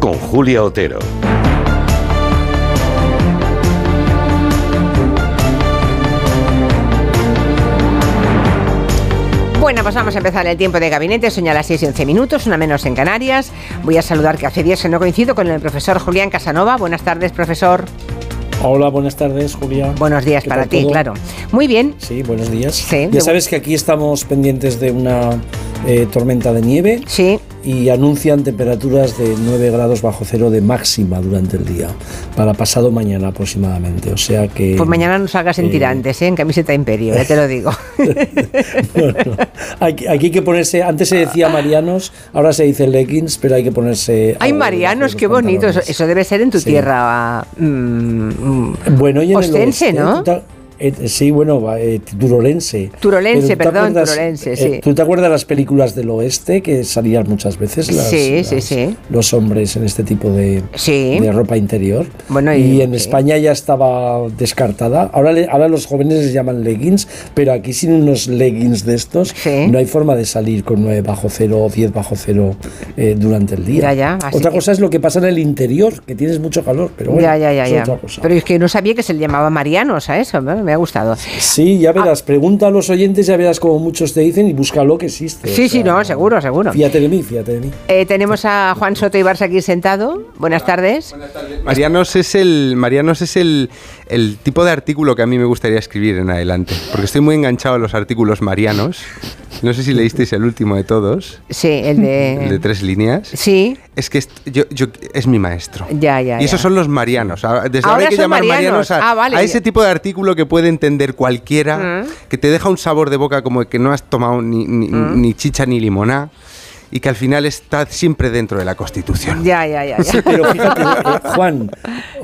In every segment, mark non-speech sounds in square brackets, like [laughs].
con Julia Otero. Bueno, pues vamos a empezar el tiempo de gabinete. Son ya las 6 y 11 minutos, una menos en Canarias. Voy a saludar que hace días que no coincido con el profesor Julián Casanova. Buenas tardes, profesor. Hola, buenas tardes, Julia. Buenos días para ti, claro. Muy bien. Sí, buenos días. ya sabes que aquí estamos pendientes de una eh, tormenta de nieve. Sí y anuncian temperaturas de 9 grados bajo cero de máxima durante el día, para pasado mañana aproximadamente. O sea que. Pues mañana no salgas en eh, tirantes, ¿eh? en camiseta imperio, ya te lo digo. [laughs] aquí, hay que ponerse, antes se decía marianos, ahora se dice leggings, pero hay que ponerse. Hay marianos, qué bonito, eso, debe ser en tu tierra. Mm, bueno, y en ostense, ¿no? Eh, sí, bueno, eh, turolense. Turolense, perdón, turolense, sí. Eh, ¿Tú te acuerdas de las películas del oeste que salían muchas veces las, sí, sí, sí. los hombres en este tipo de, de ropa interior? Bueno, y, en España ya estaba descartada. Ahora, ahora los jóvenes les llaman leggings, pero aquí sin unos leggings de estos no hay forma de salir con 9 bajo cero o 10 bajo cero durante el día. Ya, ya, otra cosa es lo que pasa en el interior, que tienes mucho calor, pero bueno, ya, ya, ya, ya. Pero es que no sabía que se le llamaba marianos a eso, ¿no? Me ha gustado. Sí, ya verás, pregunta a los oyentes, ya verás como muchos te dicen y búscalo que existe. Sí, sí, no, seguro, seguro. Fíjate de mí, fíjate de mí. Eh, tenemos a Juan Soto y Barça aquí sentado. Buenas tardes. Buenas tardes. Marianos es el, Marianos es el, el tipo de artículo que a mí me gustaría escribir en adelante, porque estoy muy enganchado a los artículos marianos. No sé si leísteis el último de todos. Sí, el de... El de tres líneas. Sí. Es que yo, yo, es mi maestro. Ya, ya. Y esos son los marianos. Desde ahora, hay que llamar marianos, a, ah, a, ese tipo de artículo que puede entender cualquiera, mm. que te deja un sabor de boca como que no has tomado ni, ni, mm. ni chicha ni limoná y que al final está siempre dentro de la Constitución. Ya, ya, ya. pero fíjate, eh, Juan,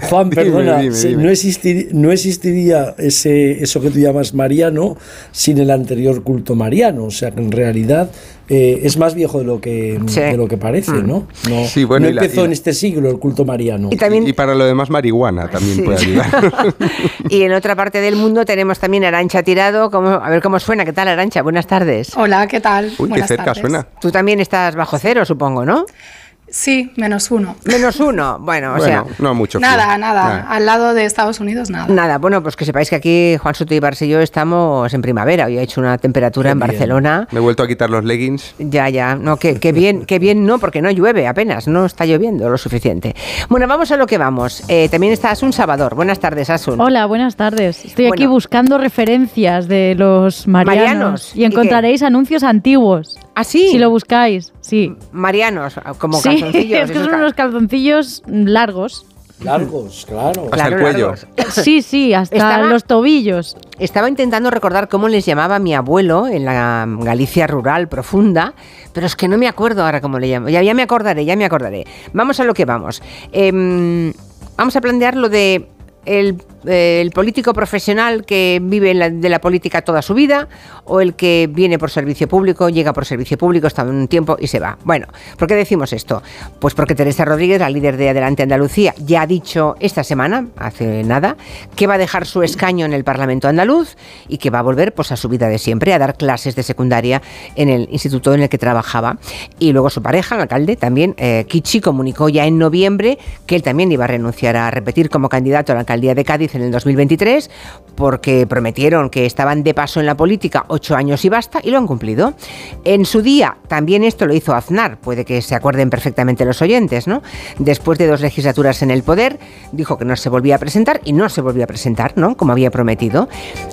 Juan, [laughs] perdona, No, existir, no existiría ese, eso que tú llamas mariano sin el anterior culto mariano. O sea que en realidad eh, es más viejo de lo que, de lo que parece, mm. ¿no? No, sí, bueno, empezó en este siglo el culto mariano. Y, también, y, para lo demás marihuana también puede [laughs] ayudar. y en otra parte del mundo tenemos también Arancha Tirado. Como, a ver cómo suena. ¿Qué tal, Arancha? Buenas tardes. Hola, ¿qué tal? Uy, qué cerca suena. Tú también estás bajo cero, supongo, ¿no? Sí, menos uno. Menos uno, bueno, o sea. No mucho. Nada, nada, Al lado de Estados Unidos, nada. Nada, bueno, pues que sepáis que aquí Juan Soto y yo estamos en primavera. Hoy ha hecho una temperatura en Barcelona. Me he vuelto a quitar los leggings. Ya, ya. No, que, bien, que bien no, porque no llueve apenas, no está lloviendo lo suficiente. Bueno, vamos a lo que vamos. Eh, también está Asun Salvador. Buenas tardes, Asun. Hola, buenas tardes. Estoy aquí buscando referencias de los marianos. y encontraréis anuncios antiguos. ¿Ah, sí? Si lo buscáis, sí. Marianos, como calzoncillos. [laughs] es que son unos calzoncillos largos. Largos, claro. Hasta el cuello. Sí, sí, [laughs] hasta los tobillos. Estaba intentando recordar cómo les llamaba mi abuelo en la Galicia rural profunda, pero es que no me acuerdo ahora cómo le llamo. Ya, ya me acordaré, ya me acordaré. Vamos a lo que vamos. Em, vamos a plantear lo de el eh, el político profesional que vive de la política toda su vida o el que viene por servicio público, llega por servicio público, está un tiempo y se va. Bueno, ¿por qué decimos esto? Pues porque Teresa Rodríguez, la líder de Adelante Andalucía, ya ha dicho esta semana, hace nada, que va a dejar su escaño en el Parlamento andaluz y que va a volver pues, a su vida de siempre, a dar clases de secundaria en el instituto en el que trabajaba. Y luego su pareja, el alcalde, también, eh, Kichi, comunicó ya en noviembre que él también iba a renunciar a repetir como candidato a la alcaldía de Cádiz en el 2023 porque prometieron que estaban de paso en la política ocho años y basta y lo han cumplido. En su día también esto lo hizo Aznar, puede que se acuerden perfectamente los oyentes, ¿no? Después de dos legislaturas en el poder, dijo que no se volvía a presentar y no se volvió a presentar, ¿no? Como había prometido.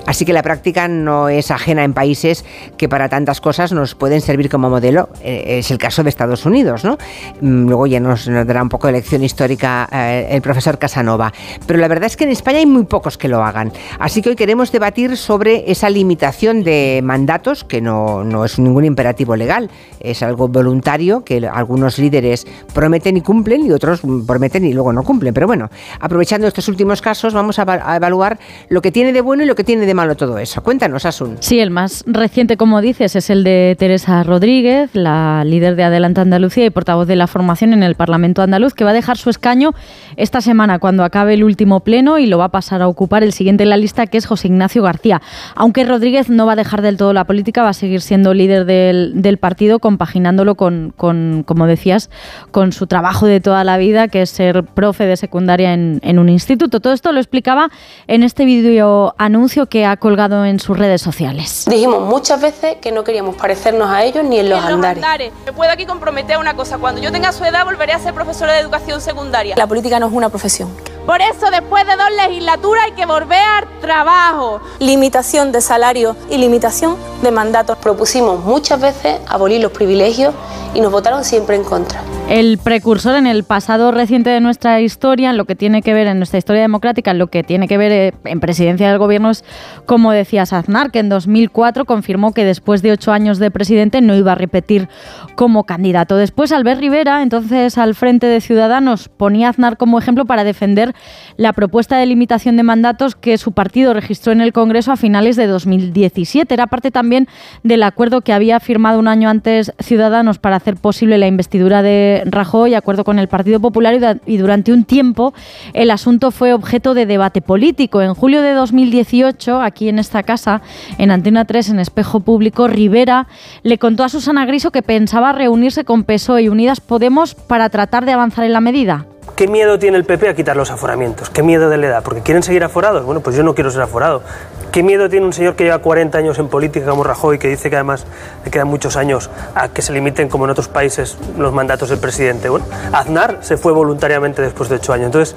Así que la práctica no es ajena en países que para tantas cosas nos pueden servir como modelo. Eh, es el caso de Estados Unidos, ¿no? Mm, luego ya nos, dará un poco de lección histórica eh, el profesor Casanova. Pero la verdad es que en España hay muy pocos que lo hagan. Así que hoy queremos debatir sobre esa limitación de mandatos, que no, no es ningún imperativo legal, es algo voluntario que algunos líderes prometen y cumplen y otros prometen y luego no cumplen. Pero bueno, aprovechando estos últimos casos, vamos a, evaluar lo que tiene de bueno y lo que tiene de malo todo eso. Cuéntanos, Asun. Sí, el más reciente, como dices, es el de Teresa Rodríguez, la líder de Adelante Andalucía y portavoz de la formación en el Parlamento andaluz, que va a dejar su escaño esta semana cuando acabe el último pleno y lo va a pasar a ocupar el siguiente en la lista, que es José Ignacio García. Aunque Rodríguez no va a dejar del todo la política, va a seguir siendo líder del, partido, compaginándolo con, como decías, con su trabajo de toda la vida, que es ser profe de secundaria en, en un instituto. Todo esto lo explicaba en este vídeo anuncio que ha colgado en sus redes sociales. Dijimos muchas veces que no queríamos parecernos a ellos ni en los, andares. Me puedo aquí comprometer a una cosa, cuando yo tenga su edad volveré a ser profesora de educación secundaria. La política no es una profesión. Por eso después de dos legislaturas hay que volver al trabajo. Limitación de salario y limitación de mandatos. Propusimos muchas veces abolir los privilegios y nos votaron siempre en contra. El precursor en el pasado reciente de nuestra historia, en lo que tiene que ver en nuestra historia democrática, en lo que tiene que ver eh, en presidencia del gobierno es, como decía Aznar, que en 2004 confirmó que después de ocho años de presidente no iba a repetir como candidato. Después, Albert Rivera, entonces al frente de Ciudadanos, ponía a Aznar como ejemplo para defender la propuesta de limitación de mandatos que su partido registró en el Congreso a finales de 2017. Era parte también del acuerdo que había firmado un año antes Ciudadanos para hacer posible la investidura de Rajoy, acuerdo con el Partido Popular y durante un tiempo el asunto fue objeto de debate político. En julio de 2018, aquí en esta casa, en Antena 3, en Espejo Público, Rivera le contó a Susana Griso que pensaba reunirse con PSOE y Unidas Podemos para tratar de avanzar en la medida. ¿Qué miedo tiene el PP a quitar los aforamientos? ¿Qué miedo de la edad? ¿Porque quieren seguir aforados? Bueno, pues yo no quiero ser aforado. ¿Qué miedo tiene un señor que lleva 40 años en política como Rajoy, que dice que además le quedan muchos años a que se limiten, como en otros países, los mandatos del presidente? Bueno, Aznar se fue voluntariamente después de 8 años. Entonces,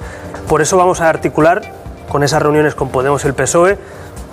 por eso vamos a articular con esas reuniones con Podemos y el PSOE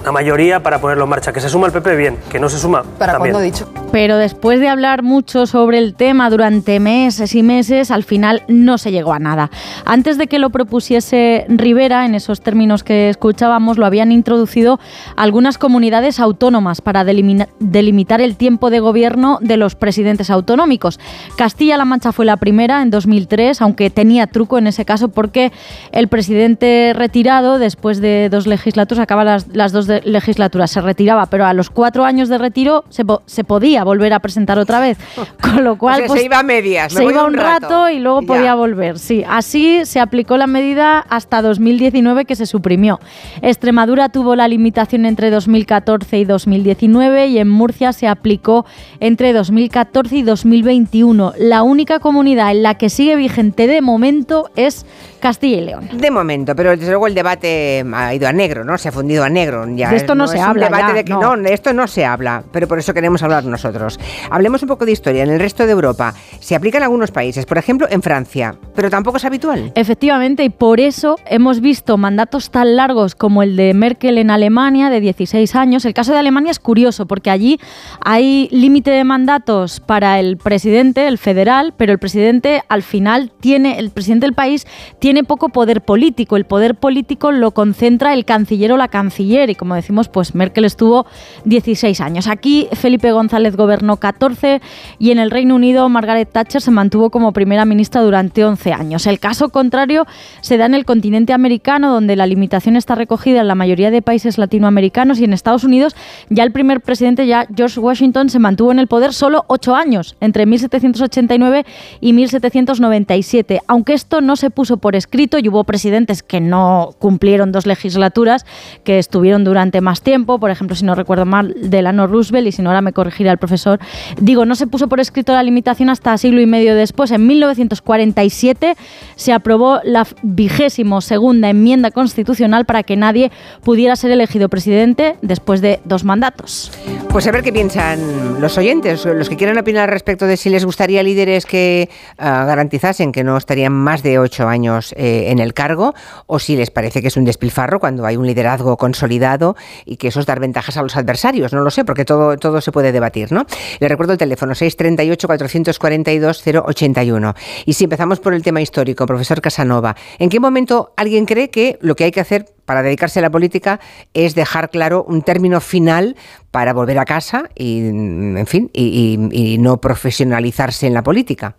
la mayoría para ponerlo en marcha. Que se suma el PP, bien. Que no se suma, ¿Para también. dicho? Pero después de hablar mucho sobre el tema durante meses y meses, al final no se llegó a nada. Antes de que lo propusiese Rivera, en esos términos que escuchábamos, lo habían introducido algunas comunidades autónomas para delimitar el tiempo de gobierno de los presidentes autonómicos. Castilla-La Mancha fue la primera en 2003, aunque tenía truco en ese caso porque el presidente retirado, después de dos legislaturas, acaba las, las dos de legislatura se retiraba, pero a los cuatro años de retiro se, se podía volver a presentar otra vez. [laughs] Con lo cual. se pues, iba a medias. Se iba un rato, y luego podía volver. Sí, así se aplicó la medida hasta 2019 que se suprimió. Extremadura tuvo la limitación entre 2014 y 2019 y en Murcia se aplicó entre 2014 y 2021. La única comunidad en la que sigue vigente de momento es Castilla y León. De momento, pero desde luego el debate ha ido a negro, ¿no? Se ha fundido a negro. Ya de esto no, se habla. de que, no. de esto no se habla, pero por eso queremos hablar nosotros. Hablemos un poco de historia. En el resto de Europa se aplica en algunos países, por ejemplo en Francia, pero tampoco es habitual. Efectivamente, y por eso hemos visto mandatos tan largos como el de Merkel en Alemania, de 16 años. El caso de Alemania es curioso porque allí hay límite de mandatos para el presidente, el federal, pero el presidente al final tiene, el presidente del país tiene poco poder político. El poder político lo concentra el canciller o la canciller y como decimos, pues Merkel estuvo 16 años. Aquí Felipe González gobernó 14 y en el Reino Unido Margaret Thatcher se mantuvo como primera ministra durante 11 años. El caso contrario se da en el continente americano donde la limitación está recogida en la mayoría de países latinoamericanos y en Estados Unidos ya el primer presidente, ya George Washington, se mantuvo en el poder solo 8 años, entre 1789 y 1797, aunque esto no se puso por escrito y hubo presidentes que no cumplieron dos legislaturas, que estuvieron durante más tiempo, por ejemplo, si no recuerdo mal, Delano Roosevelt, y si no ahora me corregirá el profesor, digo, no se puso por escrito la limitación hasta siglo y medio después, en 1947 se aprobó la vigésimo segunda enmienda constitucional para que nadie pudiera ser elegido presidente después de dos mandatos. Pues a ver qué piensan los oyentes, los que quieran opinar respecto de si les gustaría líderes que ah, garantizasen que no estarían más de ocho años eh, en el cargo o si les parece que es un despilfarro cuando hay un liderazgo consolidado y que eso es dar ventajas a los adversarios. No lo sé, porque todo, todo se puede debatir, ¿no? Le recuerdo el teléfono 638-442-081. Y si empezamos por el tema histórico, profesor Casanova, ¿en qué momento alguien cree que lo que hay que hacer para dedicarse a la política es dejar claro un término final para volver a casa y, en fin, y no profesionalizarse en la política?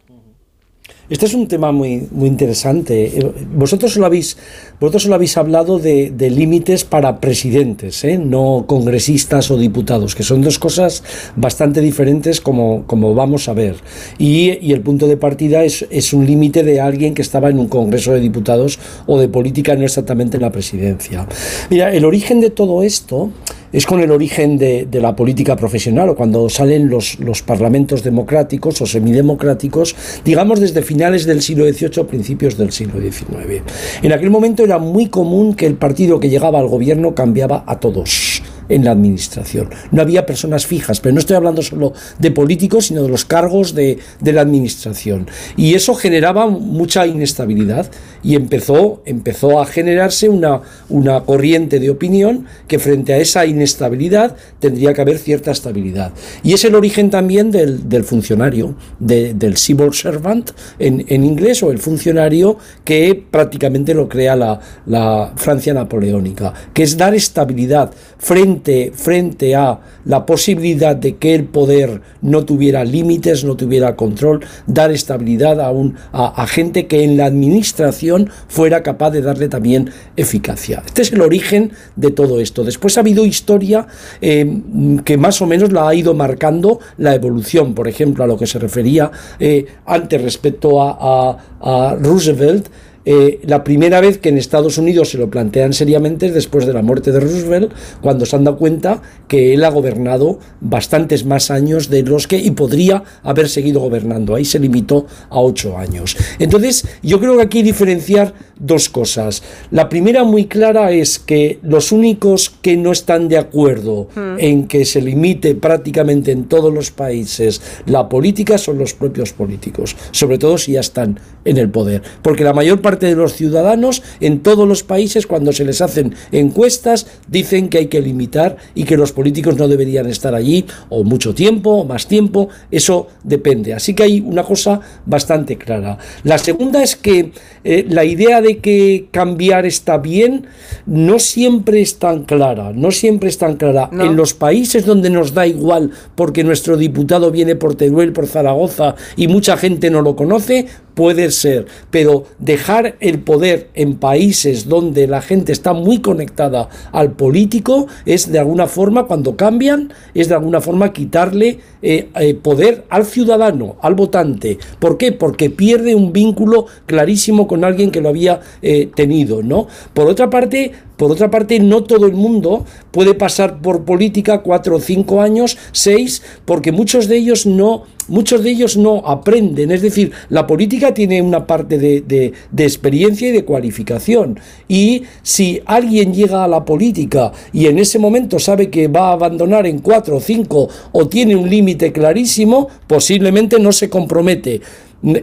Este es un tema muy, muy interesante. Eh, vosotros lo habéis, vosotros lo habéis hablado de, límites para presidentes, ¿eh? no congresistas o diputados, que son dos cosas bastante diferentes como, como vamos a ver. Y, y el punto de partida es, es un límite de alguien que estaba en un congreso de diputados o de política, no exactamente en la presidencia. Mira, el origen de todo esto es con el origen de, la política profesional o cuando salen los, parlamentos democráticos o semidemocráticos, digamos desde finales del siglo XVIII principios del siglo XIX. En aquel momento era muy común que el partido que llegaba al gobierno cambiaba a todos en la administración. No había personas fijas, pero no estoy hablando solo de políticos, sino de los cargos de, la administración. Y eso generaba mucha inestabilidad y empezó, empezó a generarse una, una corriente de opinión que frente a esa inestabilidad tendría que haber cierta estabilidad. Y es el origen también del, funcionario, del civil servant en, en, inglés, o el funcionario que prácticamente lo crea la, la Francia napoleónica, que es dar estabilidad frente frente, a la posibilidad de que el poder no tuviera límites, no tuviera control, dar estabilidad a, un, a, gente que en la administración fuera capaz de darle también eficacia. Este es el origen de todo esto. Después ha habido historia eh, que más o menos la ha ido marcando la evolución, por ejemplo, a lo que se refería eh, antes respecto a, a Roosevelt. Eh, la primera vez que en Estados Unidos se lo plantean seriamente es después de la muerte de Roosevelt, cuando se han dado cuenta que él ha gobernado bastantes más años de los que y podría haber seguido gobernando. Ahí se limitó a ocho años. Entonces, yo creo que aquí diferenciar dos cosas. La primera muy clara es que los únicos que no están de acuerdo hmm. en que se limite prácticamente en todos los países la política son los propios políticos, sobre todo si ya están en el poder, porque la mayor parte de los ciudadanos en todos los países cuando se les hacen encuestas dicen que hay que limitar y que los políticos no deberían estar allí o mucho tiempo o más tiempo, eso depende. Así que hay una cosa bastante clara. La segunda es que eh, la idea de que cambiar está bien no siempre es tan clara, no siempre es tan clara. En los países donde nos da igual porque nuestro diputado viene por Teruel, por Zaragoza y mucha gente no lo conoce, puede ser, pero dejar el poder en países donde la gente está muy conectada al político es de alguna forma, cuando cambian, es de alguna forma quitarle eh, eh, poder al ciudadano, al votante. ¿Por qué? Porque pierde un vínculo clarísimo con alguien que lo había eh, tenido, ¿no? Por otra parte, por otra parte, no todo el mundo puede pasar por política cuatro o cinco años, seis, porque muchos de ellos no, muchos de ellos no aprenden. Es decir, la política tiene una parte de, de, experiencia y de cualificación. Y si alguien llega a la política y en ese momento sabe que va a abandonar en cuatro o cinco o tiene un límite clarísimo, posiblemente no se compromete.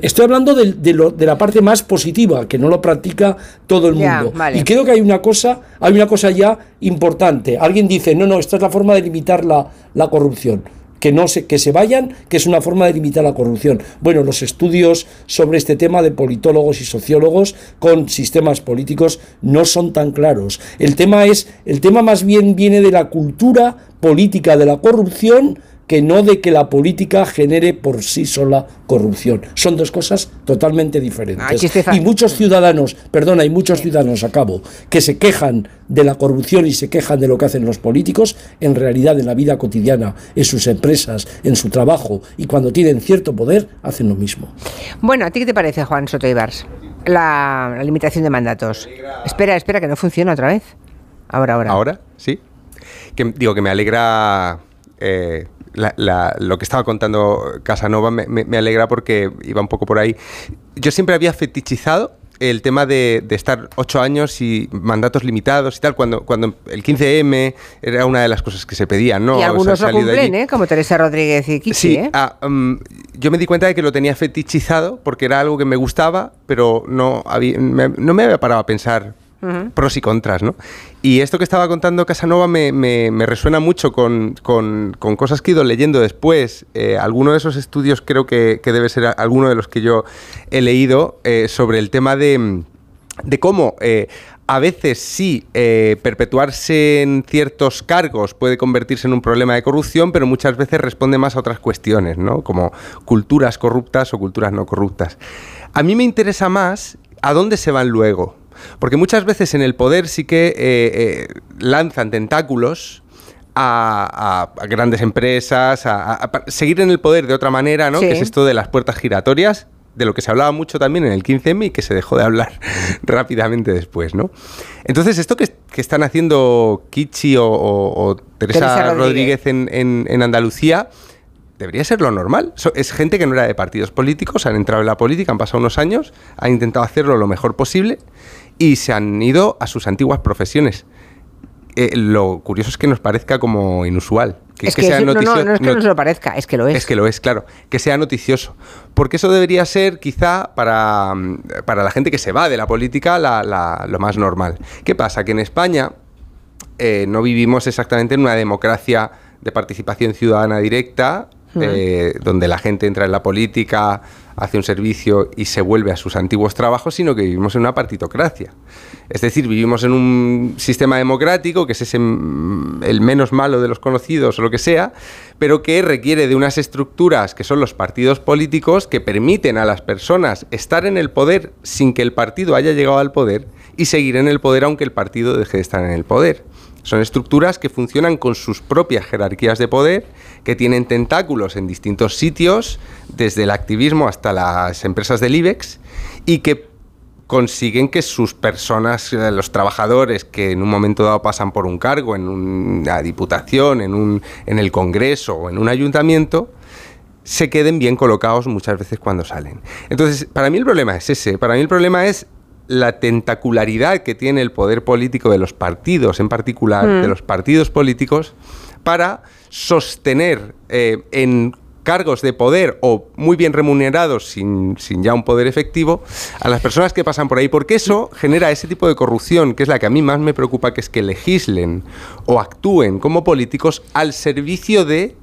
Estoy hablando de, de, la parte más positiva, que no lo practica todo el mundo. Y creo que hay una cosa, hay una cosa ya importante. Alguien dice, no, no, esta es la forma de limitar la, la corrupción. Que, no se, que se vayan, que es una forma de limitar la corrupción. Bueno, los estudios sobre este tema de politólogos y sociólogos con sistemas políticos no son tan claros. El tema es, el tema más bien viene de la cultura política de la corrupción que no de que la política genere por sí sola corrupción. Son dos cosas totalmente diferentes. y muchos ciudadanos, perdona, hay muchos ciudadanos, acabo, que se quejan de la corrupción y se quejan de lo que hacen los políticos, en realidad en la vida cotidiana, en sus empresas, en su trabajo y cuando tienen cierto poder, hacen lo mismo. Bueno, ¿a ti qué te parece, Juan Soto Ibars? La, limitación de mandatos. Espera, espera, que no funciona otra vez. Ahora, ahora. ¿Ahora? Sí. Que, digo que me alegra eh, lo que estaba contando Casanova me, alegra porque iba un poco por ahí. Yo siempre había fetichizado el tema de, estar ocho años y mandatos limitados y tal, cuando, cuando el 15M era una de las cosas que se pedían, ¿no? Y algunos lo cumplen, ¿eh? Como Teresa Rodríguez y Kiki, Sí, ¿eh? ah, mm, yo me di cuenta de que lo tenía fetichizado porque era algo que me gustaba, pero no, había, no me había parado a pensar pros y contras, ¿no? Y esto que estaba contando Casanova me, resuena mucho con, cosas que he ido leyendo después. Eh, alguno de esos estudios creo que, debe ser alguno de los que yo he leído eh, sobre el tema de, cómo... Eh, a veces sí, perpetuarse en ciertos cargos puede convertirse en un problema de corrupción, pero muchas veces responde más a otras cuestiones, ¿no? Como culturas corruptas o culturas no corruptas. A mí me interesa más a dónde se van luego. Porque muchas veces en el poder sí que eh, eh, lanzan tentáculos a, grandes empresas, a, seguir en el poder de otra manera, ¿no? Que es esto de las puertas giratorias, de lo que se hablaba mucho también en el 15M y que se dejó de hablar [laughs] rápidamente después, ¿no? Entonces, esto que, están haciendo Kichi o, Teresa, Rodríguez, en, Andalucía debería ser lo normal. es gente que no era de partidos políticos, han entrado en la política, han pasado unos años, han intentado hacerlo lo mejor posible y se han ido a sus antiguas profesiones. Eh, lo curioso es que nos parezca como inusual. Que, es que, sea noticioso. No, no, es que nos lo parezca, es que lo es. Es que lo es, claro. Que sea noticioso. Porque eso debería ser, quizá, para, para la gente que se va de la política, lo más normal. ¿Qué pasa? Que en España eh, no vivimos exactamente en una democracia de participación ciudadana directa, eh, donde la gente entra en la política, hace un servicio y se vuelve a sus antiguos trabajos, sino que vivimos en una partitocracia. Es decir, vivimos en un sistema democrático, que es mm, el menos malo de los conocidos o lo que sea, pero que requiere de unas estructuras que son los partidos políticos que permiten a las personas estar en el poder sin que el partido haya llegado al poder y seguir en el poder aunque el partido deje de estar en el poder. Son estructuras que funcionan con sus propias jerarquías de poder, que tienen tentáculos en distintos sitios, desde el activismo hasta las empresas del IBEX, y que consiguen que sus personas, eh, los trabajadores que en un momento dado pasan por un cargo, en una diputación, en, un, en el Congreso o en un ayuntamiento, se queden bien colocados muchas veces cuando salen. Entonces, para mí el problema es ese. Para mí el problema es la tentacularidad que tiene el poder político de los partidos, en particular de mm. los partidos políticos, para sostener eh, en cargos de poder o muy bien remunerados sin, sin, ya un poder efectivo a las personas que pasan por ahí, porque eso genera ese tipo de corrupción, que es la que a mí más me preocupa, que es que legislen o actúen como políticos al servicio de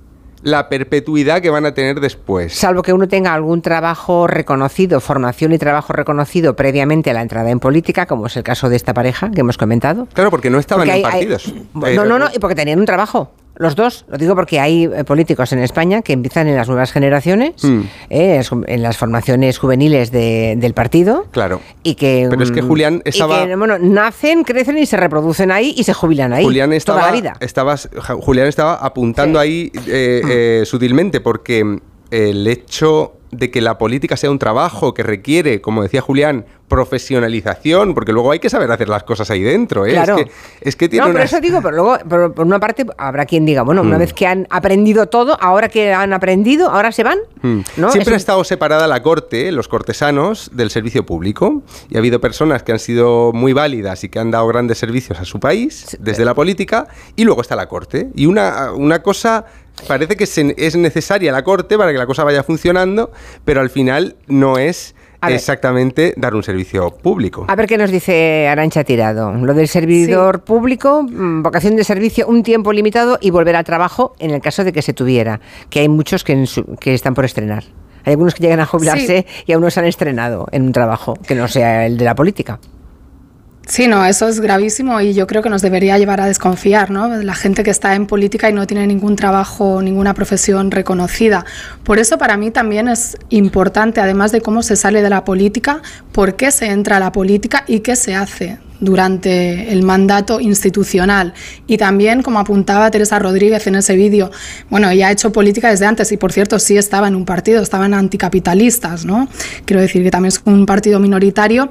la perpetuidad que van a tener después. Salvo que uno tenga algún trabajo reconocido, formación y trabajo reconocido previamente a la entrada en política, como es el caso de esta pareja que hemos comentado. Claro, porque no estaban en partidos. no, no, no, y porque tenían un trabajo. Los dos, lo digo porque hay eh, políticos en España que empiezan en las nuevas generaciones, mm. eh, en las formaciones juveniles del partido. Claro. Y que, Pero es que mm, Julián estaba. bueno, nacen, crecen y se reproducen ahí y se jubilan ahí. Julián estaba, toda la vida. Julián estaba apuntando ahí eh, sutilmente porque el hecho de que la política sea un trabajo que requiere, como decía Julián, profesionalización, porque luego hay que saber hacer las cosas ahí dentro. ¿eh? Claro. Es, que, es que tiene no, pero eso digo, pero luego, por una parte, habrá quien diga, bueno, una mm. vez que han aprendido todo, ahora que han aprendido, ahora se van. Mm. Siempre ha estado separada la corte, los cortesanos, del servicio público. Y ha habido personas que han sido muy válidas y que han dado grandes servicios a su país, desde la política, y luego está la corte. Y una, una cosa parece que es necesaria la corte para que la cosa vaya funcionando, pero al final no es exactamente dar un servicio público. A ver qué nos dice Arancha Tirado. Lo del servidor público, mm, vocación de servicio, un tiempo limitado y volver al trabajo en el caso de que se tuviera, que hay muchos que, que están por estrenar. Hay algunos que llegan a jubilarse y aún no se han estrenado en un trabajo que no sea el de la política. Sí, no, eso es gravísimo y yo creo que nos debería llevar a desconfiar, ¿no? La gente que está en política y no tiene ningún trabajo, ninguna profesión reconocida. Por eso para mí también es importante, además de cómo se sale de la política, por qué se entra a la política y qué se hace durante el mandato institucional. Y también, como apuntaba Teresa Rodríguez en ese vídeo, bueno, ella ha hecho política desde antes y, por cierto, sí estaba en un partido, estaban anticapitalistas, ¿no? Quiero decir que también es un partido minoritario.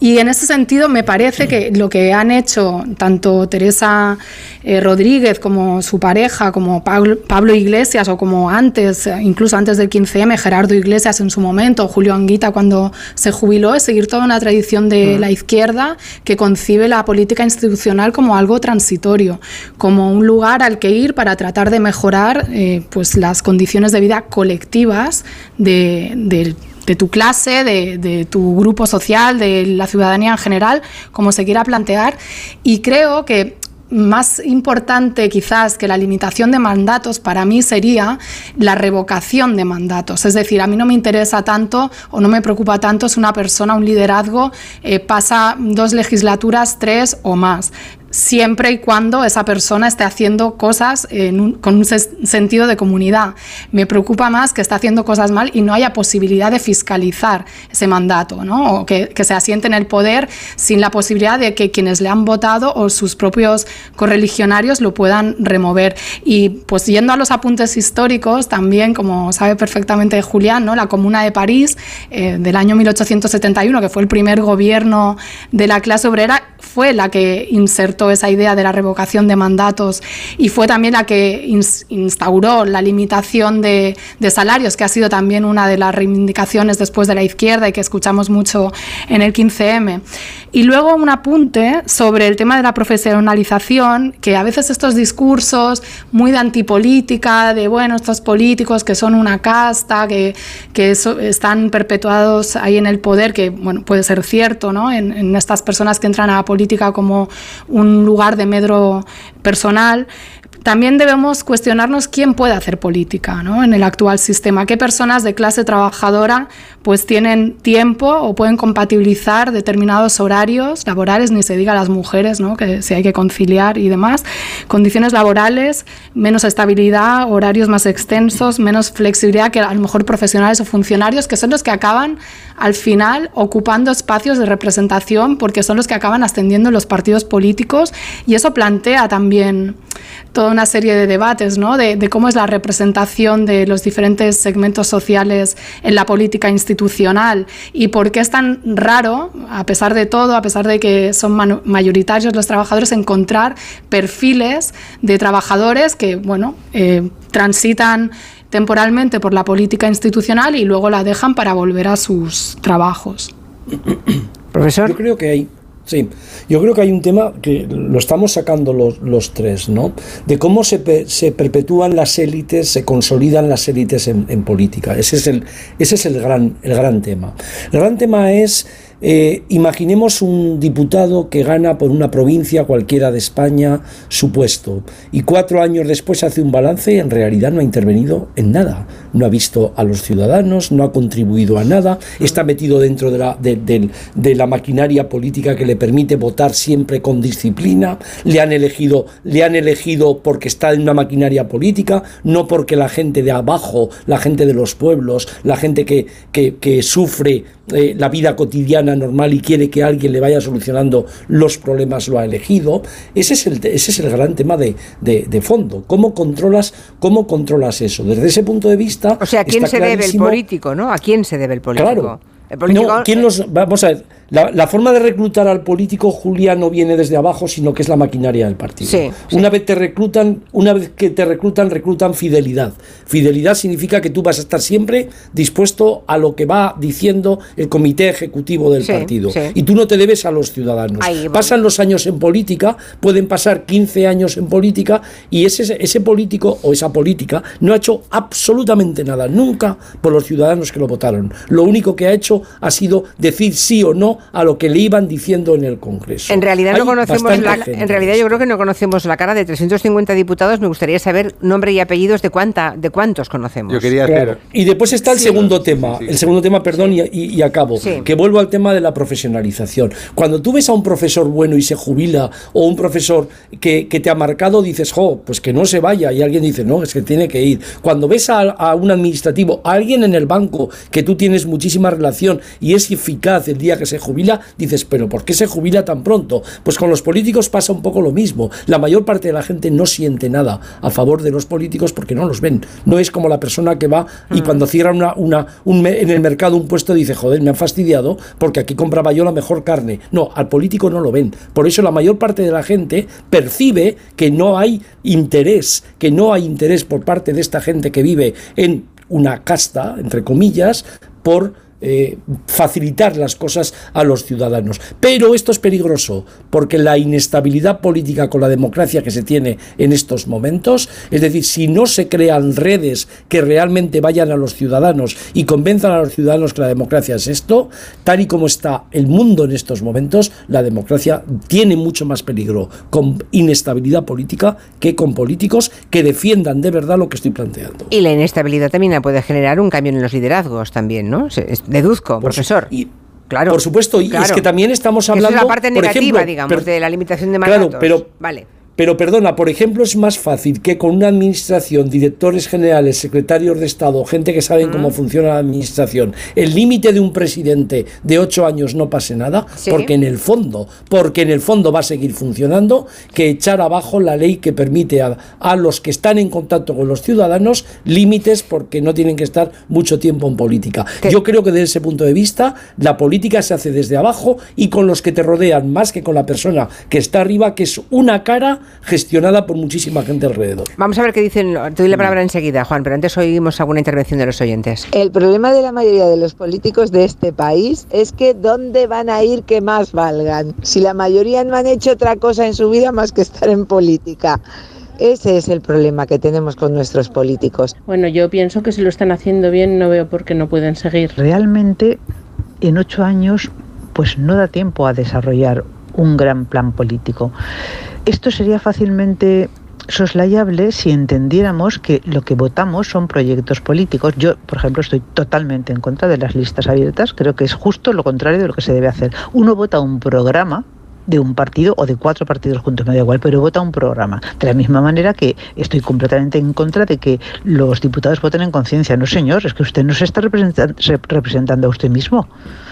Y en ese sentido, me parece que lo que han hecho tanto Teresa eh, Rodríguez como su pareja, como Pablo, Iglesias o como antes, incluso antes del 15M, Gerardo Iglesias en su momento, Julio Anguita cuando se jubiló, es seguir toda una tradición de la izquierda que concibe la política institucional como algo transitorio, como un lugar al que ir para tratar de mejorar eh, pues las condiciones de vida colectivas de, tu clase, de, de, tu grupo social, de la ciudadanía en general, como se quiera plantear. Y creo que más importante quizás que la limitación de mandatos para mí sería la revocación de mandatos. Es decir, a mí no me interesa tanto o no me preocupa tanto si una persona, un liderazgo, eh, pasa dos legislaturas, tres o más siempre y cuando esa persona esté haciendo cosas con un sentido de comunidad. Me preocupa más que esté haciendo cosas mal y no haya posibilidad de fiscalizar ese mandato, ¿no? o que, se asiente en el poder sin la posibilidad de que quienes le han votado o sus propios correligionarios lo puedan remover. Y pues yendo a los apuntes históricos, también, como sabe perfectamente Julián, ¿no? la Comuna de París eh, del año 1871, que fue el primer gobierno de la clase obrera, fue la que insertó esa idea de la revocación de mandatos y fue también la que instauró la limitación de, salarios, que ha sido también una de las reivindicaciones después de la izquierda y que escuchamos mucho en el 15M. Y luego un apunte sobre el tema de la profesionalización, que a veces estos discursos muy de antipolítica, de bueno, estos políticos que son una casta, que, que están perpetuados ahí en el poder, que bueno, puede ser cierto, ¿no? En, en estas personas que entran a la política como un lugar de medro personal, también debemos cuestionarnos quién puede hacer política ¿no? en el actual sistema, qué personas de clase trabajadora pues tienen tiempo o pueden compatibilizar determinados horarios laborales, ni se diga las mujeres, ¿no? que si hay que conciliar y demás, condiciones laborales, menos estabilidad, horarios más extensos, menos flexibilidad que a lo mejor profesionales o funcionarios, que son los que acaban al final ocupando espacios de representación porque son los que acaban ascendiendo en los partidos políticos y eso plantea también toda una serie de debates ¿no? de, cómo es la representación de los diferentes segmentos sociales en la política institucional y por qué es tan raro, a pesar de todo, a pesar de que son mayoritarios los trabajadores, encontrar perfiles de trabajadores que bueno, eh, transitan temporalmente por la política institucional y luego la dejan para volver a sus trabajos. [coughs] Profesor. Yo creo que hay Sí, yo creo que hay un tema que lo estamos sacando los, los tres, ¿no? De cómo se, se, perpetúan las élites, se consolidan las élites en, en, política. Ese es, el, ese es el, gran, el gran tema. El gran tema es eh, imaginemos un diputado que gana por una provincia cualquiera de España su puesto y cuatro años después hace un balance y en realidad no ha intervenido en nada. No ha visto a los ciudadanos, no ha contribuido a nada, está metido dentro de la, de, la maquinaria política que le permite votar siempre con disciplina, le han, elegido, le han elegido porque está en una maquinaria política, no porque la gente de abajo, la gente de los pueblos, la gente que, que sufre eh, la vida cotidiana normal y quiere que alguien le vaya solucionando los problemas, lo ha elegido. Ese es el, ese es el gran tema de, de, fondo. ¿Cómo controlas, ¿Cómo controlas eso? Desde ese punto de vista. O sea, ¿a quién se debe el político, no? ¿A quién se debe el político? Claro. No, ¿quién los, vamos a ver, la, forma de reclutar al político, Julia, no viene desde abajo, sino que es la maquinaria del partido. una vez te reclutan, una vez que te reclutan, reclutan fidelidad. Fidelidad significa que tú vas a estar siempre dispuesto a lo que va diciendo el comité ejecutivo del partido. Y tú no te debes a los ciudadanos. Pasan los años en política, pueden pasar 15 años en política, y ese, ese político o esa política no ha hecho absolutamente nada, nunca por los ciudadanos que lo votaron. Lo único que ha hecho ha sido decir sí o no a lo que le iban diciendo en el Congreso. En realidad no conocemos la, en realidad yo creo que no conocemos la cara de 350 diputados. Me gustaría saber nombre y apellidos de cuánta, de cuántos conocemos. Yo quería Y después está el segundo tema, el segundo tema, perdón, y, acabo, que vuelvo al tema de la profesionalización. Cuando tú ves a un profesor bueno y se jubila o un profesor que, te ha marcado, dices, jo, pues que no se vaya y alguien dice, no, es que tiene que ir. Cuando ves a, a un administrativo, a alguien en el banco que tú tienes muchísima relación y es eficaz el día que se jubila, dices, pero ¿por qué se jubila tan pronto? Pues con los políticos pasa un poco lo mismo. La mayor parte de la gente no siente nada a favor de los políticos porque no los ven. No es como la persona que va y mm. cuando cierra una, una, un, en el mercado un puesto dice, joder, me han fastidiado porque aquí compraba yo la mejor carne. No, al político no lo ven. Por eso la mayor parte de la gente percibe que no hay interés, que no hay interés por parte de esta gente que vive en una casta, entre comillas, por eh, facilitar las cosas a los ciudadanos. Pero esto es peligroso porque la inestabilidad política con la democracia que se tiene en estos momentos, es decir, si no se crean redes que realmente vayan a los ciudadanos y convenzan a los ciudadanos que la democracia es esto, tal y como está el mundo en estos momentos, la democracia tiene mucho más peligro con inestabilidad política que con políticos que defiendan de verdad lo que estoy planteando. Y la inestabilidad también puede generar un cambio en los liderazgos también, ¿no? Deduzco, profesor. Y, claro. Por supuesto, y es que también estamos hablando. es la parte negativa, digamos, de la limitación de mandatos. Claro, pero. Vale pero perdona, por ejemplo, es más fácil que con una administración, directores generales, secretarios de Estado, gente que saben cómo funciona la administración, el límite de un presidente de ocho años no pase nada, porque en el fondo, porque en el fondo va a seguir funcionando, que echar abajo la ley que permite a, a los que están en contacto con los ciudadanos límites porque no tienen que estar mucho tiempo en política. Yo creo que desde ese punto de vista la política se hace desde abajo y con los que te rodean más que con la persona que está arriba, que es una cara gestionada por muchísima gente alrededor. Vamos a ver qué dicen. Te doy la palabra enseguida, Juan, pero antes oímos alguna intervención de los oyentes. El problema de la mayoría de los políticos de este país es que ¿dónde van a ir que más valgan? Si la mayoría no han hecho otra cosa en su vida más que estar en política. Ese es el problema que tenemos con nuestros políticos. Bueno, yo pienso que si lo están haciendo bien, no veo por qué no pueden seguir. Realmente, en ocho años, pues no da tiempo a desarrollar un gran plan político. Esto sería fácilmente soslayable si entendiéramos que lo que votamos son proyectos políticos. Yo, por ejemplo, estoy totalmente en contra de las listas abiertas. Creo que es justo lo contrario de lo que se debe hacer. Uno vota un programa de un partido o de cuatro partidos juntos, me da igual, pero vota un programa. De la misma manera que estoy completamente en contra de que los diputados voten en conciencia. No, señor, es que usted no se está representando a usted mismo.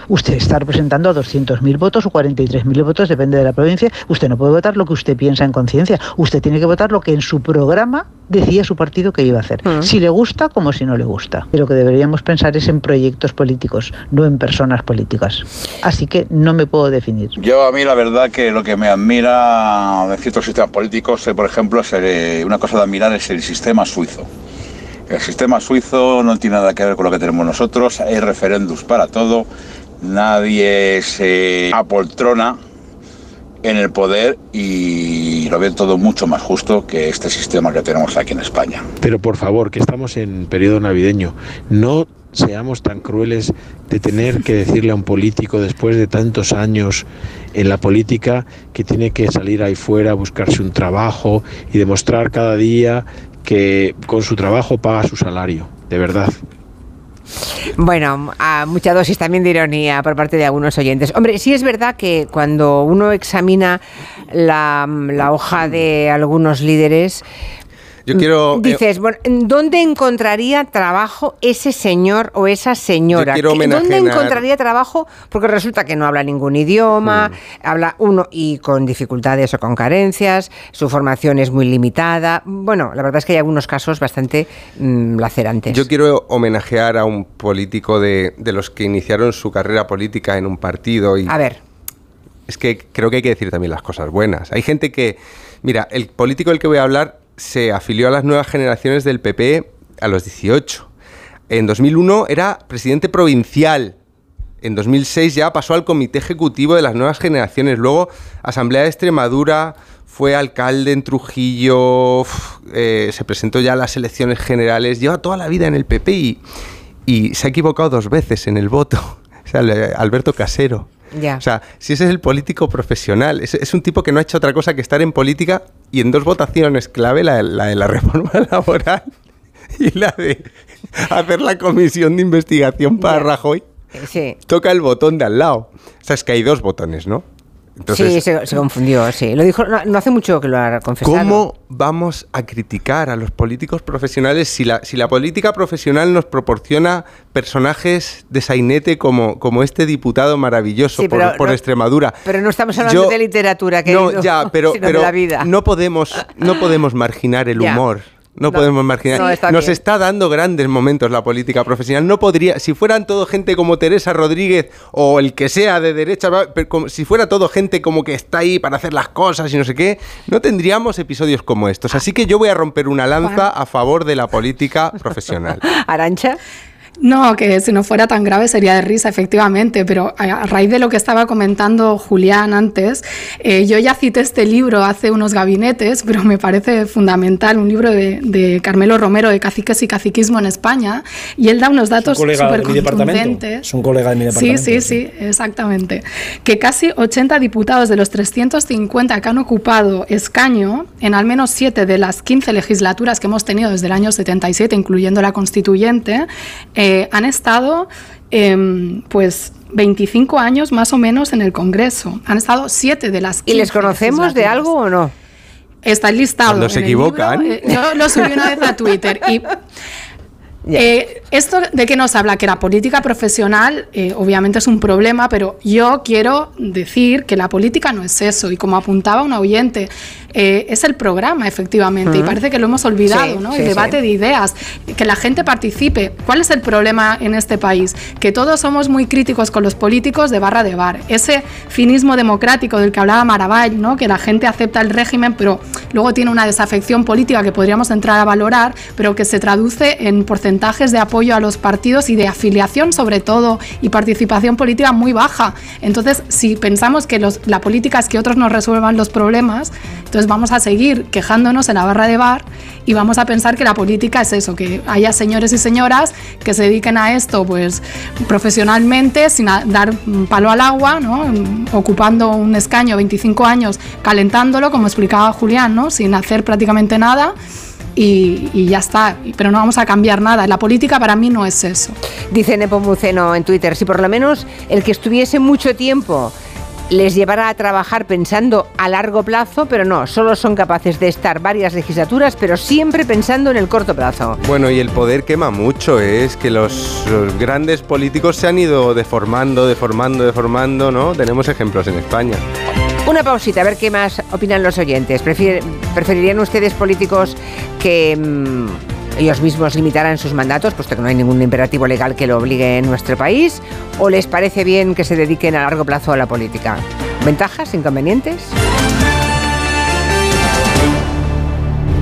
Usted está representando a 200.000 votos o 43.000 votos, depende de la provincia. Usted no puede votar lo que usted piensa en conciencia. Usted tiene que votar lo que en su programa decía su partido que iba a hacer. Mm. Si le gusta como si no le gusta. Lo que deberíamos pensar es en proyectos políticos, no en personas políticas. Así que no me puedo definir. Yo a mí la verdad que lo que me admira de ciertos sistemas políticos, eh, por ejemplo, es eh, una cosa de admirar es el sistema suizo. El sistema suizo no tiene nada que ver con lo que tenemos nosotros, hay referéndums para todo, nadie se apoltrona en el poder y lo ve todo mucho más justo que este sistema que tenemos aquí en España. Pero por favor, que estamos en periodo navideño, no seamos tan crueles de tener que decirle a un político después de tantos años en la política que tiene que salir ahí fuera, buscarse un trabajo y demostrar cada día que con su trabajo paga su salario, de verdad. Bueno, a mucha dosis también de ironía por parte de algunos oyentes. Hombre, sí es verdad que cuando uno examina la, la hoja de algunos líderes, yo quiero. Eh, Dices, bueno, ¿dónde encontraría trabajo ese señor o esa señora? ¿Dónde encontraría trabajo? Porque resulta que no habla ningún idioma, hmm. habla uno y con dificultades o con carencias, su formación es muy limitada. Bueno, la verdad es que hay algunos casos bastante mm, lacerantes. Yo quiero homenajear a un político de, de los que iniciaron su carrera política en un partido y. A ver. Es que creo que hay que decir también las cosas buenas. Hay gente que. Mira, el político del que voy a hablar se afilió a las nuevas generaciones del PP a los 18. En 2001 era presidente provincial. En 2006 ya pasó al comité ejecutivo de las nuevas generaciones. Luego, Asamblea de Extremadura, fue alcalde en Trujillo, eh, se presentó ya a las elecciones generales. Lleva toda la vida en el PP y, y se ha equivocado dos veces en el voto. [laughs] O sea, Alberto Casero. O sea, si ese es el político profesional, es, un tipo que no ha hecho otra cosa que estar en política y en dos votaciones clave, la, de la [laughs] reforma laboral y la de hacer la comisión de investigación para Rajoy, toca el botón de al lado. O sea, es que hay dos botones, ¿no? Sí, se, confundió, sí. Lo dijo no, hace mucho que lo ha confesado. ¿Cómo vamos a criticar a los políticos profesionales si la, si la política profesional nos proporciona personajes de sainete como, como este diputado maravilloso por, Extremadura? Pero no estamos hablando de literatura, que no, ya, pero, [laughs] pero la vida. No, podemos, no podemos [laughs] marginar el humor. No, podemos marginar. Nos está dando grandes momentos la política profesional. No podría, si fueran todo gente como Teresa Rodríguez o el que sea de derecha, si fuera todo gente como que está ahí para hacer las cosas y no sé qué, no tendríamos episodios como estos. Así que yo voy a romper una lanza a favor de la política profesional. [laughs] Arancha. No, que si no fuera tan grave sería de risa, efectivamente, pero a raíz de lo que estaba comentando Julián antes, eh, yo ya cité este libro hace unos gabinetes, pero me parece fundamental, un libro de, Carmelo Romero de Caciques y Caciquismo en España, y él da unos datos súper contundentes. Es un colega de mi departamento. Sí, sí, sí, exactamente. Que casi 80 diputados de los 350 que han ocupado escaño en al menos 7 de las 15 legislaturas que hemos tenido desde el año 77, incluyendo la constituyente, eh, han estado em, pues 25 años más o menos en el Congreso. Han estado siete de las 15 ¿Y les conocemos de algo o no? Está listado. Cuando se equivocan. Eh, yo lo subí una vez a Twitter y eh, esto de qué nos habla, que la política profesional eh, obviamente es un problema, pero yo quiero decir que la política no es eso. Y como apuntaba un oyente, eh, es el programa, efectivamente, y parece que lo hemos olvidado, ¿no? el debate de ideas, que la gente participe. ¿Cuál es el problema en este país? Que todos somos muy críticos con los políticos de barra de bar. Ese finismo democrático del que hablaba Maravall, ¿no? que la gente acepta el régimen, pero luego tiene una desafección política que podríamos entrar a valorar, pero que se traduce en porcentajes de apoyo a los partidos y de afiliación, sobre todo, y participación política muy baja. Entonces, si pensamos que los, la política es que otros nos resuelvan los problemas, entonces vamos a seguir quejándonos en la barra de bar y vamos a pensar que la política es eso, que haya señores y señoras que se dediquen a esto pues profesionalmente, sin dar palo al agua, ocupando un escaño 25 años, calentándolo, como explicaba Julián, ¿no? sin hacer prácticamente nada. Y, y, ya está, pero no vamos a cambiar nada. La política para mí no es eso. Dice Nepomuceno en Twitter, si por lo menos el que estuviese mucho tiempo les llevará a trabajar pensando a largo plazo, pero no, solo son capaces de estar varias legislaturas, pero siempre pensando en el corto plazo. Bueno, y el poder quema mucho, ¿eh? es que los, grandes políticos se han ido deformando, deformando, deformando, ¿no? Tenemos ejemplos en España. Una pausita, a ver qué más opinan los oyentes. ¿Preferirían ustedes políticos que... Mm, ellos mismos limitarán sus mandatos, puesto que no hay ningún imperativo legal que lo obligue en nuestro país, o les parece bien que se dediquen a largo plazo a la política. ¿Ventajas, inconvenientes?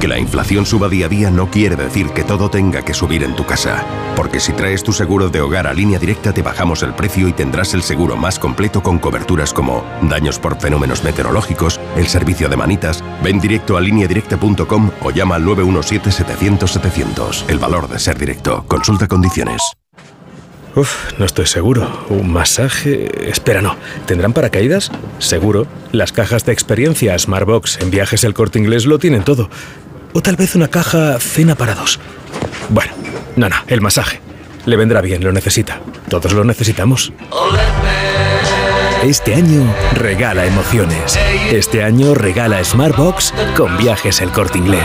Que la inflación suba día a día no quiere decir que todo tenga que subir en tu casa. Porque si traes tu seguro de hogar a línea directa te bajamos el precio y tendrás el seguro más completo con coberturas como daños por fenómenos meteorológicos, el servicio de manitas, ven directo a lineadirecta.com o llama al 917-700-700. El valor de ser directo. Consulta condiciones. Uf, no estoy seguro. ¿Un masaje? Espera, no. ¿Tendrán paracaídas? Seguro. Las cajas de experiencia Smartbox en viajes el corte inglés lo tienen todo. O tal vez una caja cena para dos. Bueno, no, no, el masaje. Le vendrá bien, lo necesita. Todos lo necesitamos. Este año regala emociones. Este año regala Smartbox con viajes el corte inglés.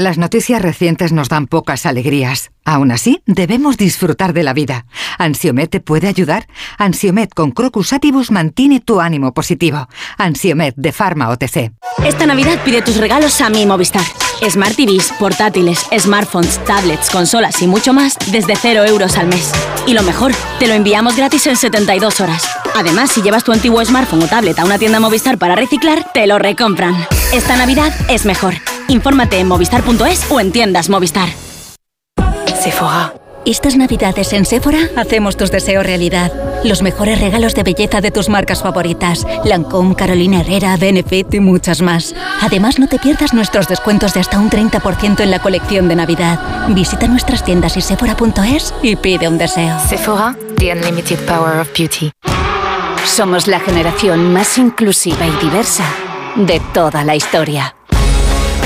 Las noticias recientes nos dan pocas alegrías. Aún así, debemos disfrutar de la vida. ¿Ansiomet te puede ayudar? Ansiomet con Crocus Atibus mantiene tu ánimo positivo. Ansiomet de Pharma OTC. Esta Navidad pide tus regalos a mi Movistar. Smart TVs, portátiles, smartphones, tablets, consolas y mucho más desde 0 euros al mes. Y lo mejor, te lo enviamos gratis en 72 horas. Además, si llevas tu antiguo smartphone o tablet a una tienda Movistar para reciclar, te lo recompran. Esta Navidad es mejor. Infórmate en movistar.es o en tiendas Movistar. Sephora. Estas navidades en Sephora hacemos tus deseos realidad. Los mejores regalos de belleza de tus marcas favoritas. Lancôme, Carolina Herrera, Benefit y muchas más. Además, no te pierdas nuestros descuentos de hasta un 30% en la colección de Navidad. Visita nuestras tiendas y sephora.es y pide un deseo. Sephora, the unlimited power of beauty. Somos la generación más inclusiva y diversa de toda la historia.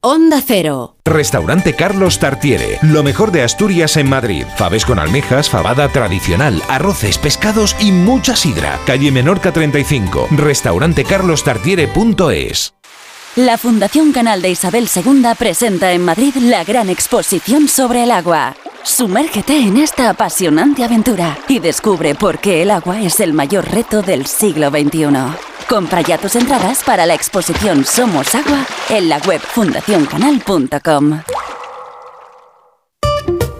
Onda Cero. Restaurante Carlos Tartiere. Lo mejor de Asturias en Madrid. Faves con almejas, fabada tradicional, arroces, pescados y mucha sidra. Calle Menorca 35. Restaurantecarlostartiere.es. La Fundación Canal de Isabel II presenta en Madrid la gran exposición sobre el agua. Sumérgete en esta apasionante aventura y descubre por qué el agua es el mayor reto del siglo XXI. Compra ya tus entradas para la exposición Somos Agua en la web fundacioncanal.com.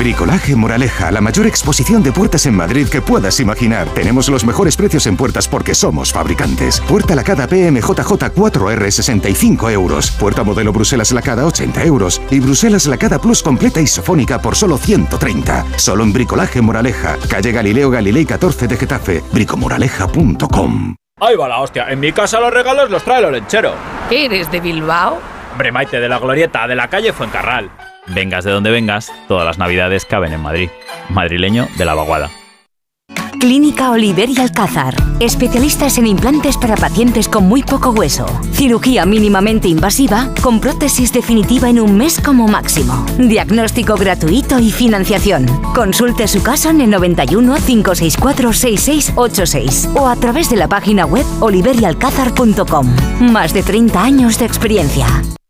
Bricolaje Moraleja, la mayor exposición de puertas en Madrid que puedas imaginar. Tenemos los mejores precios en puertas porque somos fabricantes. Puerta lacada PMJJ 4R 65 euros. Puerta modelo Bruselas lacada 80 euros. Y Bruselas lacada Plus completa isofónica por solo 130. Solo en Bricolaje Moraleja. Calle Galileo Galilei 14 de Getafe. bricomoraleja.com Ahí va la hostia. En mi casa los regalos los trae el lechero. ¿Eres de Bilbao? Hombre, Maite, de la glorieta, de la calle Fuencarral. Vengas de donde vengas, todas las navidades caben en Madrid. Madrileño de la vaguada. Clínica Oliver y Alcázar. Especialistas en implantes para pacientes con muy poco hueso. Cirugía mínimamente invasiva con prótesis definitiva en un mes como máximo. Diagnóstico gratuito y financiación. Consulte su caso en el 91 564 6686 o a través de la página web oliverialcázar.com. Más de 30 años de experiencia.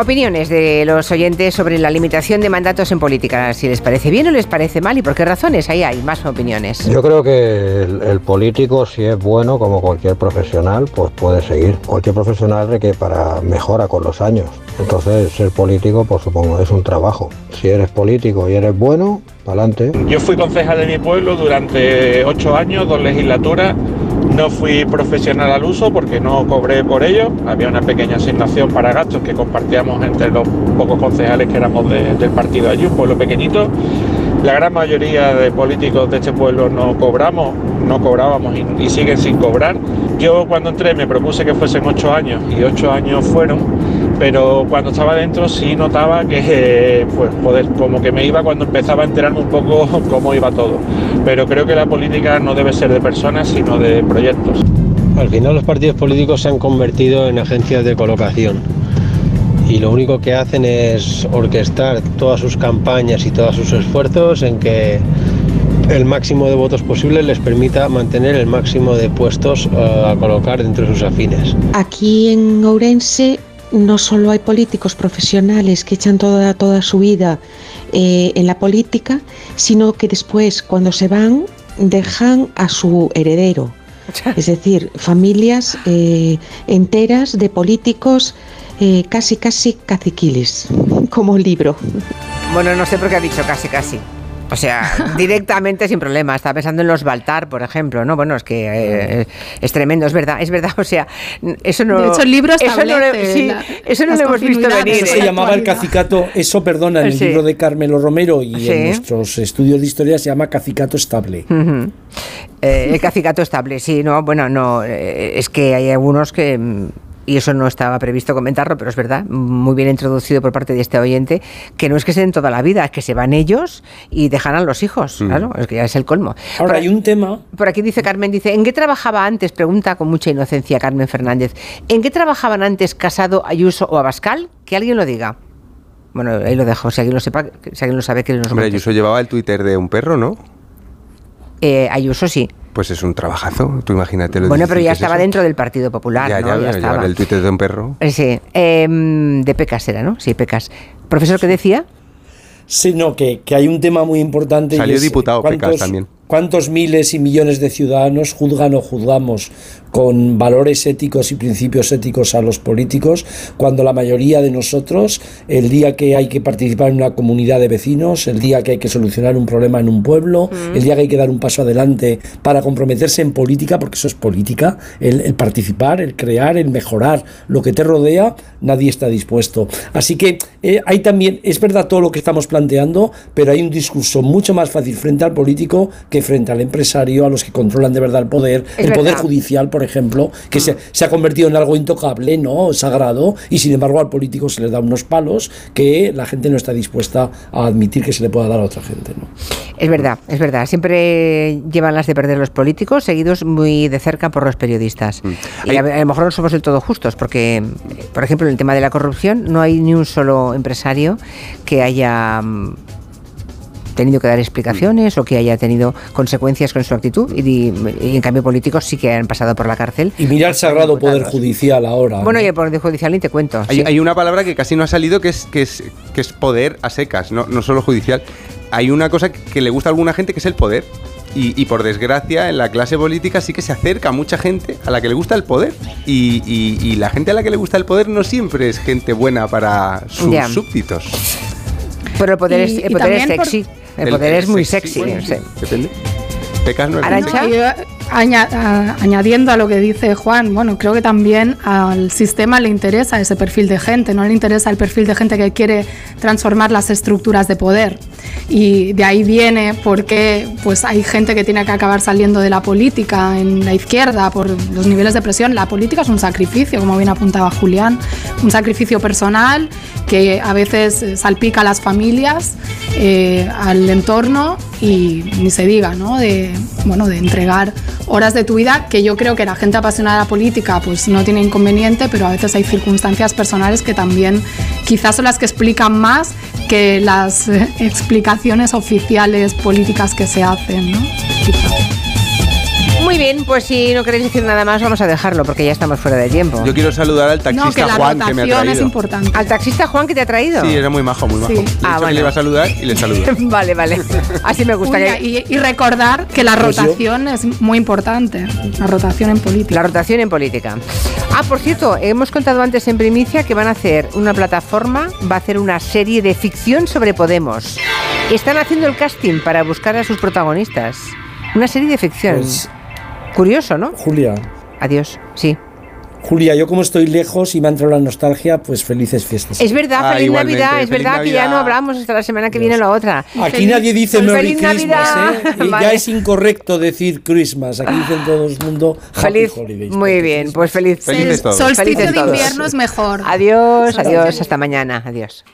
Opiniones de los oyentes sobre la limitación de mandatos en política. Si les parece bien o les parece mal y por qué razones. Ahí hay más opiniones. Yo creo que el, el político, si es bueno, como cualquier profesional, pues puede seguir. Cualquier profesional requiere para mejora con los años. Entonces, ser político, pues supongo, es un trabajo. Si eres político y eres bueno, para adelante. Yo fui concejal de mi pueblo durante ocho años, dos legislaturas. No fui profesional al uso porque no cobré por ello. Había una pequeña asignación para gastos que compartíamos entre los pocos concejales que éramos de- del partido allí, un pueblo pequeñito. La gran mayoría de políticos de este pueblo no cobramos, no cobrábamos y, y siguen sin cobrar. Yo cuando entré me propuse que fuesen ocho años y ocho años fueron, pero cuando estaba dentro sí notaba que eh, pues joder, como que me iba cuando empezaba a enterarme un poco [laughs] cómo iba todo. Pero creo que la política no debe ser de personas, sino de proyectos. Al final los partidos políticos se han convertido en agencias de colocación y lo único que hacen es orquestar todas sus campañas y todos sus esfuerzos en que el máximo de votos posible les permita mantener el máximo de puestos eh, a colocar dentro de sus afines. Aquí en Ourense no solo hay políticos profesionales que echan toda, toda su vida eh, en la política, sino que después, cuando se van, dejan a su heredero. Es decir, familias eh, enteras de políticos eh, casi, casi caciquiles, [laughs] como libro. Bueno, no sé por qué ha dicho casi, casi. O sea, [laughs] directamente sin problema. Estaba pensando en los Baltar, por ejemplo, ¿no? Bueno, es que eh, es tremendo, es verdad, es verdad. [laughs] O sea, eso no. De hecho, el libro eso no, lo- establece sí, la- eso no lo hemos visto venir. Eso se ¿eh? llamaba el cacicato, eso perdona, en el Sí. libro de Carmelo Romero y Sí. en nuestros estudios de historia se llama cacicato estable. Eh, el cacicato estable, sí, no, bueno, no, eh, es que hay algunos que, mm, y eso no estaba previsto comentarlo, pero es verdad, muy bien introducido por parte de este oyente, que no es que se den toda la vida, es que se van ellos y dejan a los hijos, Mm. claro, es que ya es el colmo. Ahora, por, hay un tema por aquí dice Carmen, dice, ¿en qué trabajaba antes? Pregunta con mucha inocencia Carmen Fernández, ¿en qué trabajaban antes Casado, Ayuso o Abascal? Que alguien lo diga. Bueno, ahí lo dejo, si alguien lo sepa, si alguien lo sabe, que nos Hombre. Ayuso llevaba el Twitter de un perro, ¿no? Eh, Ayuso sí. Pues es un trabajazo, tú imagínate lo Bueno, pero ya estaba eso. dentro del Partido Popular, Ya, ¿no? ya, estaba. el Twitter de un perro. Eh, Sí, em, de Pecas era, ¿no? Sí, Pecas. Profesor, ¿qué decía? Sí, no, que, que hay un tema muy importante. y Salió es diputado Pecas también. ¿Cuántos miles y millones de ciudadanos juzgan o juzgamos con valores éticos y principios éticos a los políticos cuando la mayoría de nosotros, el día que hay que participar en una comunidad de vecinos, el día que hay que solucionar un problema en un pueblo, Mm. el día que hay que dar un paso adelante para comprometerse en política, porque eso es política, el, el participar, el crear, el mejorar lo que te rodea, nadie está dispuesto. Así que eh, hay también, es verdad todo lo que estamos planteando, pero hay un discurso mucho más fácil frente al político que frente al empresario, a los que controlan de verdad el poder, Es el poder verdad. judicial, por ejemplo, que se, se ha convertido en algo intocable, ¿no? Sagrado, y sin embargo al político se le da unos palos que la gente no está dispuesta a admitir que se le pueda dar a otra gente, ¿no? Es verdad, es verdad. Siempre llevan las de perder los políticos, seguidos muy de cerca por los periodistas. Y a, a lo mejor no somos del todo justos, porque, por ejemplo, en el tema de la corrupción no hay ni un solo empresario que haya mm, tenido que dar explicaciones o que haya tenido consecuencias con su actitud y, y en cambio políticos sí que han pasado por la cárcel. Y mira el sagrado poder judicial ahora. Bueno, ¿no? y el Poder Judicial ni te cuento. Hay, sí. hay una palabra que casi no ha salido que es, que es, que es poder a secas, no, no solo judicial. Hay una cosa que le gusta a alguna gente que es el poder. Y, y por desgracia, en la clase política sí que se acerca mucha gente a la que le gusta el poder. Y, y- y la gente a la que le gusta el poder no siempre es gente buena para sus súbditos. Pero el poder, Y- es, el poder es por- sexy. El, poder es muy sexy. bueno, sí. Depende. Pecas no es Arancha. Y, eh, aña- añadiendo a lo que dice Juan, bueno, creo que también al sistema le interesa ese perfil de gente, no le interesa el perfil de gente que quiere transformar las estructuras de poder. Y de ahí viene porque pues hay gente que tiene que acabar saliendo de la política en la izquierda por los niveles de presión. La política es un sacrificio, como bien apuntaba Julián, un sacrificio personal que a veces eh, salpica a las familias, eh, al entorno y ni se diga, ¿no? De, bueno, de entregar horas de tu vida que yo creo que la gente apasionada de la política pues no tiene inconveniente, pero a veces hay circunstancias personales que también quizás son las que explican más que las eh, explicaciones oficiales políticas que se hacen, ¿no? Muy bien, pues si no queréis decir nada más, vamos a dejarlo porque ya estamos fuera de tiempo. Yo quiero saludar al taxista No, que la Juan que me ha rotación es traído. importante. ¿Al taxista Juan que te ha traído? Sí, era muy majo, muy majo. Sí. Le Ah, bueno. le iba a saludar y le saludo. [laughs] vale, vale. Así me gusta que... y, y recordar que la Pues yo- rotación es muy importante, la rotación en política. La rotación en política. Ah, por cierto, hemos contado antes en primicia que van a hacer una plataforma, va a hacer una serie de ficción sobre Podemos. Están haciendo el casting para buscar a sus protagonistas. Una serie de ficción. Pues- Curioso, ¿no? Julia. Adiós, sí. Julia, yo como estoy lejos y me ha entrado la nostalgia, pues felices fiestas. Es verdad, Ah, feliz igualmente, Navidad, es feliz verdad que ya no hablamos hasta la semana que viene la otra. Aquí Feliz- nadie dice Feliz Merry Christmas, Navidad. ¿eh? Vale. Ya es incorrecto decir Christmas. Aquí dicen todo el mundo Happy Feliz, Holidays. muy bien, pues feliz. Felices todos. Solsticio Felices de invierno es mejor. Adiós, adiós, hasta mañana, adiós.